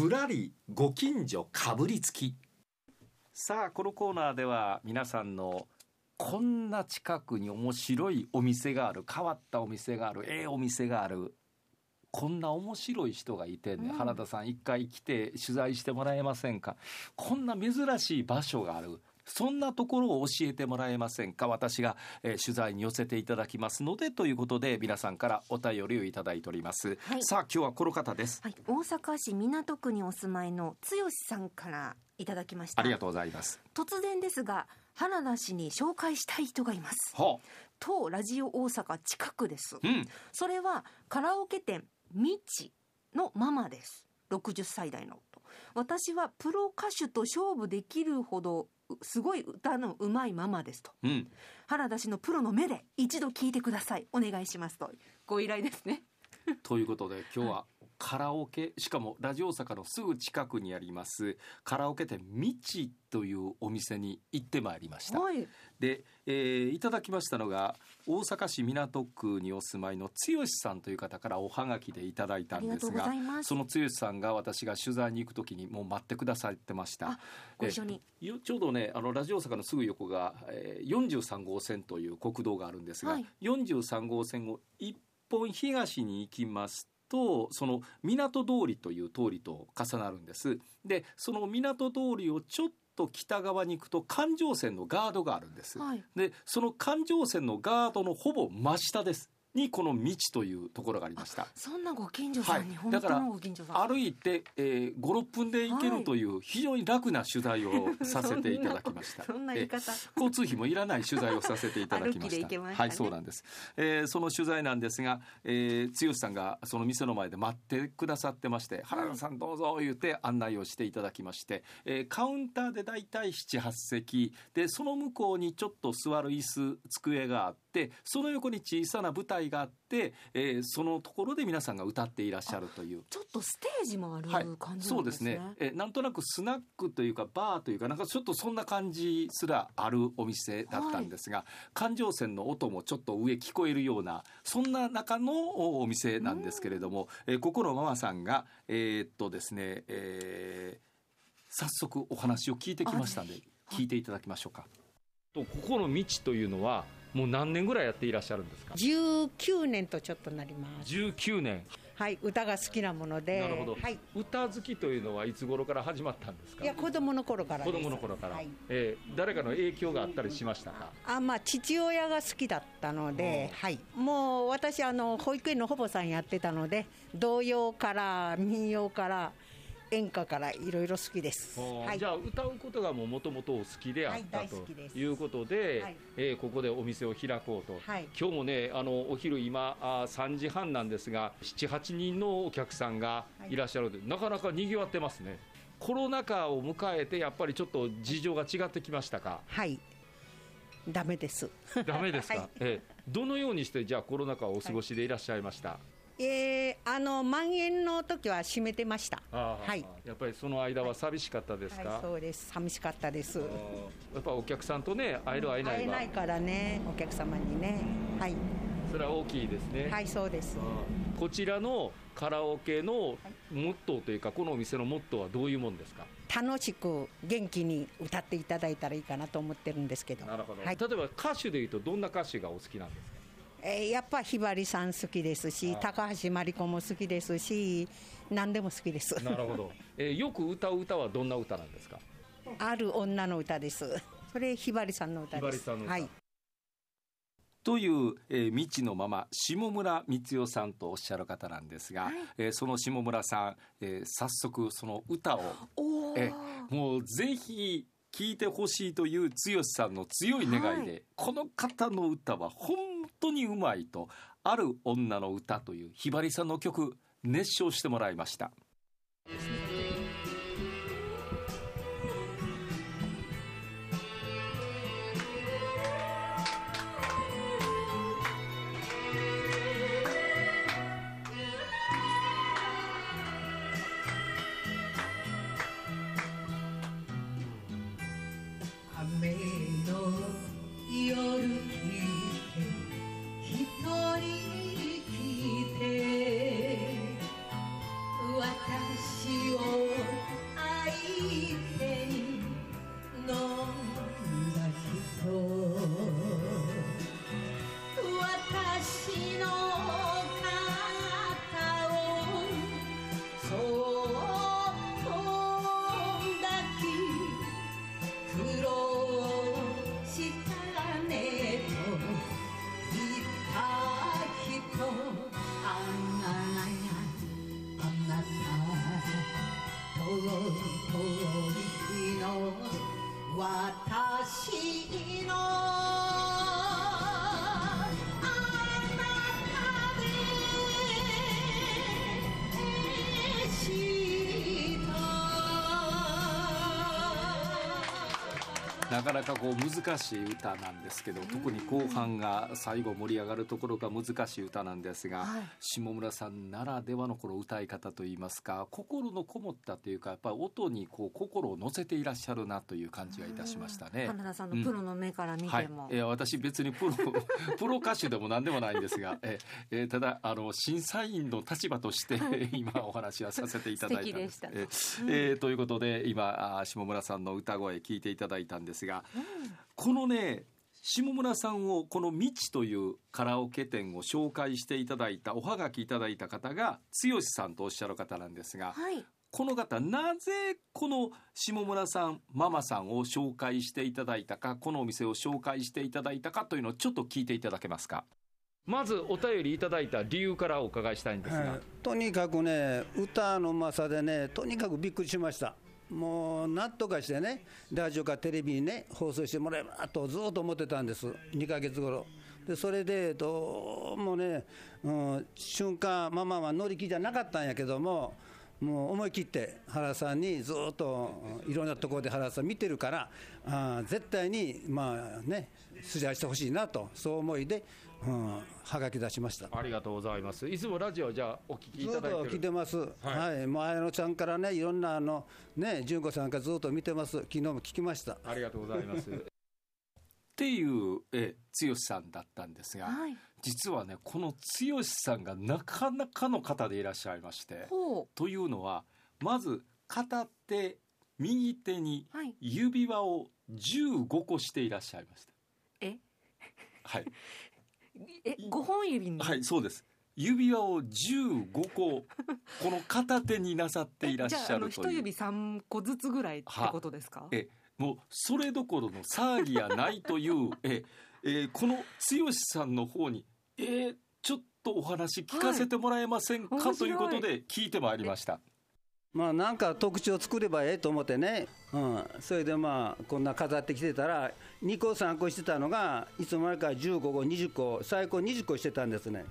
ぶらりご近所かぶりつき。さあこのコーナーでは皆さんのこんな近くに面白いお店がある変わったお店があるええお店があるこんな面白い人がいてんね、うん、原田さん一回来て取材してもらえませんか？こんな珍しい場所があるそんなところを教えてもらえませんか？私が、えー、取材に寄せていただきますのでということで皆さんからお便りをいただいております、はい、さあ今日はこの方です、はい、大阪市港区にお住まいの剛さんからいただきました。ありがとうございます。突然ですが原田氏に紹介したい人がいます、はあ、当ラジオ大阪近くです、うん、それはカラオケ店みちのママです。60歳代の私はプロ歌手と勝負できるほどすごい歌のうまいママですと、うん、原田氏のプロの目で一度聞いてください。お願いしますと。ご依頼ですね。ということで今日はカラオケしかもラジオ大阪のすぐ近くにありますカラオケ店みちというお店に行ってまいりました、はい、で、えー、いただきましたのが大阪市港区にお住まいの剛さんという方からおはがきでいただいたんですがその剛さんが私が取材に行く時にもう待ってくださってました。ご一緒に。ちょうどねあのラジオ大阪のすぐ横が、えー、43号線という国道があるんですが、はい、43号線を一本東に行きますとその港通りという通りと重なるんです。でその港通りをちょっと北側に行くと環状線のガードがあるんです、はい、でその環状線のガードのほぼ真下ですにこの道というところがありました。そんなご近所さんに、はい、だから歩いて、えー、56分で行けるという非常に楽な取材をさせていただきました。そんな言い方、交通費もいらない取材をさせていただきました。ね、はいそうなんです、えー、その取材なんですが、えー、剛さんがその店の前で待ってくださってまして「原田さんどうぞ」言って案内をしていただきまして、えー、カウンターで大体78席でその向こうにちょっと座る椅子机があってその横に小さな舞台があって、えー、そのところで皆さんが歌っていらっしゃるという。ちょっとステージもある感じなんですね、そうですね、えー、なんとなくスナックというかバーというかなんかちょっとそんな感じすらあるお店だったんですが、はい、環状線の音もちょっと上聞こえるようなそんな中のお店なんですけれども、えー、ここのママさんがえー、っとですね、えー、早速お話を聞いてきましたんで聞いていただきましょうか。とここの道というのはもう何年ぐらいやっていらっしゃるんですか？19年とちょっとなります。19年。はい歌が好きなもので。なるほど、はい、歌好きというのはいつ頃から始まったんですか？いや子供の頃から子供の頃から、はい、えー、誰かの影響があったりしましたか？あまあ父親が好きだったので、はい、もう私あの保育園の保母さんやってたので童謡から民謡から演歌からいろいろ好きです、はい、じゃあ歌うことがもともと好きであった、はい、ということで、はい、えー、ここでお店を開こうと、はい、今日もねあのお昼今あ3時半なんですが78人のお客さんがい。らっしゃるので、なかなかにぎわってますね。コロナ禍を迎えてやっぱりちょっと事情が違ってきましたか？はい。ダメです。ダメですか、はい、えどのようにしてじゃあコロナ禍をお過ごしでいらっしゃいました、えー、あの蔓延の時は閉めてました。はい。やっぱりその間は寂しかったですか？はいはい、そうです。寂しかったです。やっぱお客さんとね会える会えない会えないからねお客様にねはい。それは大きいですね。はいそうです。こちらのカラオケのモットーというかこのお店のモットーはどういうもんですか？楽しく元気に歌っていただいたらいいかなと思ってるんですけど。なるほど。はい、例えば歌手でいうとどんな歌手がお好きなんですか？えー、やっぱひばりさん好きですし、高橋真理子も好きですし、何でも好きです。なるほど。えー、よく歌う歌はどんな歌なんですか？ある女の歌です。それひばりさんの歌です。はい。という、えー、未知のまま下村光代さんとおっしゃる方なんですが、はい、えー、その下村さん、えー、早速その歌を、えー、もうぜひ聞いてほしいという剛さんの強い願いで、はい、この方の歌は本当にうまいと「ある女の歌」というひばりさんの曲熱唱してもらいました。なかなかこう難しい歌なんですけど特に後半が最後盛り上がるところが難しい歌なんですが、はい、下村さんならではのこの歌い方といいますか心のこもったというかやっぱり音にこう心を乗せていらっしゃるなという感じがいたしましたね。花田さんのプロの目から見ても、うんはい、いや私別にプロ プロ歌手でも何でもないんですがええただあの審査員の立場として今お話はさせていただいたんです。ええー、ということで今下村さんの歌声聞いていただいたんですですが、うん、このね下村さんをこの「未知」というカラオケ店を紹介していただいたおはがきいただいた方が剛さんとおっしゃる方なんですが、はい、この方なぜこの下村さんママさんを紹介していただいたかこのお店を紹介していただいたかというのをちょっと聞いていただけますか？まずお便りいただいた理由からお伺いしたいんですが、はい、とにかくね歌のうまさでねとにかくびっくりしましたもうなんとかしてね、ラジオかテレビにね、放送してもらえばとずっと思ってたんです、2か月頃。でそれでどうもね、うん、瞬間、ママは乗り気じゃなかったんやけども、もう思い切って原さんにずっといろんなところで原さん見てるから、あ絶対にまあね、取材してほしいなと、そう思いで、うん、はがき出しました。ありがとうございます。いつもラジオじゃお聞きいただいて聞いてます。はい、はい、もう綾乃ちゃんからねいろんなあのね純子さんがずっと見てます。昨日も聞きました。ありがとうございます。っていうえ剛さんだったんですが、はい、実はねこの剛さんがなかなかの方でいらっしゃいましてというのはまず片手右手に指輪を15個していらっしゃいました。え？はい。え五本指に？はいそうです。指輪を15個この片手になさっていらっしゃるという。一指3個ずつぐらいってことですか？えもうそれどころの騒ぎやないという。ええこの剛さんの方にえー、ちょっとお話聞かせてもらえませんか、はい、ということで聞いてまいりました。まあなんか特徴作ればええと思ってね、うん、それでまあこんな飾ってきてたら2個3個してたのがいつの間にか15個20個最高20個してたんですね。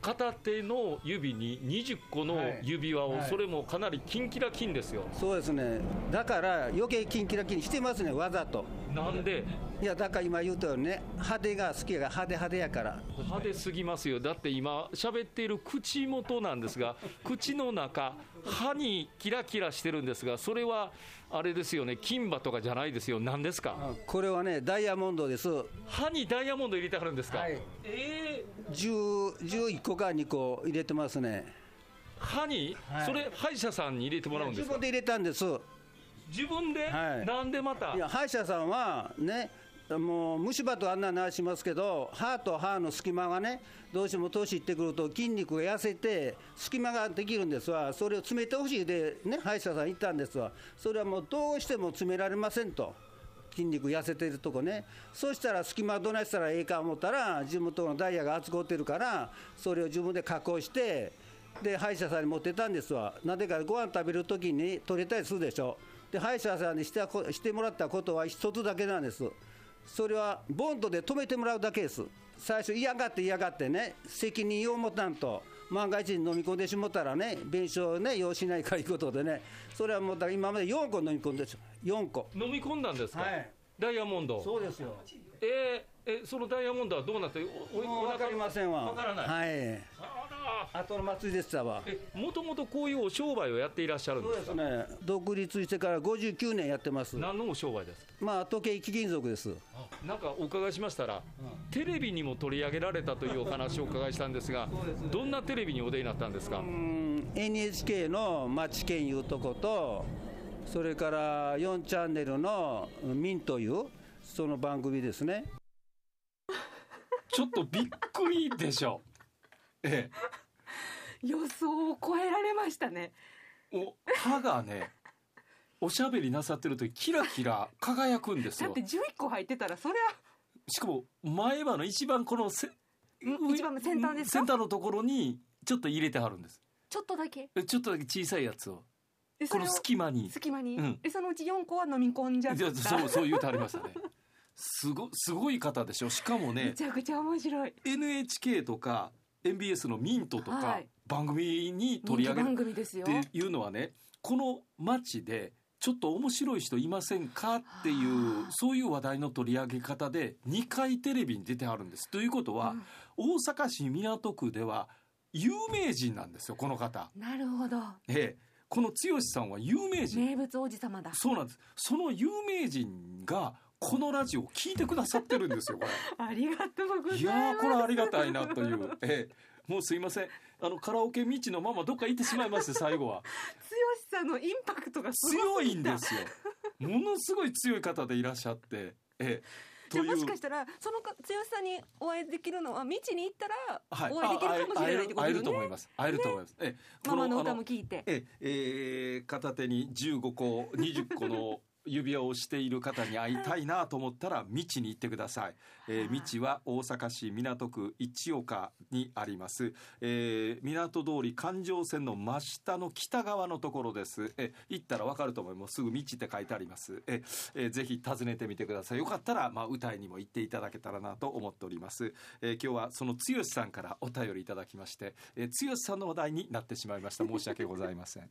片手の指に20個の指輪を、それもかなりキンキラキンですよ。そうですね。だから余計キンキラキンしてますねわざと。なんでいやだから今言うとよね。派手が好きが派手派手やから。派手すぎますよ。だって今喋っている口元なんですが 口の中歯にキラキラしてるんですがそれはあれですよね。金歯とかじゃないですよ。何ですか？これはねダイヤモンドです。歯にダイヤモンド入れてはるんですか、はい、ええー、11個か2個入れてますね。歯に、はい、それ歯医者さんに入れてもらうんですか？自分で入れたんです。自分で、はい、なんでまた？いや歯医者さんはねもう虫歯とあんな話しますけど歯と歯の隙間がねどうしても年いってくると筋肉が痩せて隙間ができるんですわ。それを詰めてほしい。でね歯医者さん行ったんですわ。それはもうどうしても詰められませんと。筋肉痩せてるとこね。そしたら隙間どないしたらええか思ったら自分とのダイヤが厚こってるからそれを自分で加工してで歯医者さんに持ってたんですわ。なぜかご飯食べる時に取れたりするでしょ。で歯医者さんにしてしてもらったことは一つだけなんです。それはボンドで止めてもらうだけです。最初嫌がって嫌がってね。責任を持たんと。万が一に飲み込んでしもたらね。弁償ね。要しないからいうことでね。それはもう今まで4個飲み込んで4個。飲み込んだんですか、はい、ダイヤモンド。そうですよ。えー、えそのダイヤモンドはどうなっておお分かりませんわ。分からない。はい後の祭りでしたわもともとこういうお商売をやっていらっしゃるんですか？そうですね。独立してから59年やってます。何のお商売ですか？まあ時計貴金属です。なんかお伺いしましたら、うん、テレビにも取り上げられたというお話をお伺いしたんですがどんなテレビにお出になったんですか？NHK の「町県いうとことそれから4チャンネルの「ミン」というその番組ですね。ちょっとびっくりでしょ。ええ予想を超えられましたね。お歯がねおしゃべりなさってる時キラキラ輝くんですよ。だって11個入ってたらそれはしかも前歯の一番このせ一番先端ですか？先端のところにちょっと入れてはるんです。ちょっとだけ。ちょっとだけ小さいやつを。この隙間に。隙間に、うん、でそのうち4個は飲み込んじゃった。そうそう言うてありましたね。すごすごい方でしょ。しかもねめちゃくちゃ面白い。NHK とか MBS のミントとか番組に取り上げる。っていうのはねこの街でちょっと面白い人いませんかっていうそういう話題の取り上げ方で2回テレビに出てあるんです。ということは、うん、大阪市港区では有名人なんですよこの方。なるほど。ええ。この剛さんは有名人。名物王子様だ。そうなんです。その有名人がこのラジオを聞いてくださってるんですよこれ。ありがとうございます。いやこれありがたいなという。ええもうすいません。あのカラオケ未知のままどっか行ってしまいまして最後は。剛さんのインパクトが強いんですよ。ものすごい強い方でいらっしゃって。ええじゃもしかしたらその剛さんにお会いできるのは未知に行ったらお会いできるかもしれないってことですね、会えると思います。会えると思います、えママの歌も聞いて。ええー、片手に15個20個の指輪をしている方に会いたいなと思ったら道に行ってください、えー、道は大阪市港区一岡にあります、えー、港通り環状線の真下の北側のところです。え行ったらわかると思います。すぐ道って書いてあります。ええー、ぜひ訪ねてみてください。よかったらまあ歌いにも行っていただけたらなと思っております、えー、今日はその剛さんからお便りいただきまして、えー、剛さんの話題になってしまいました。申し訳ございません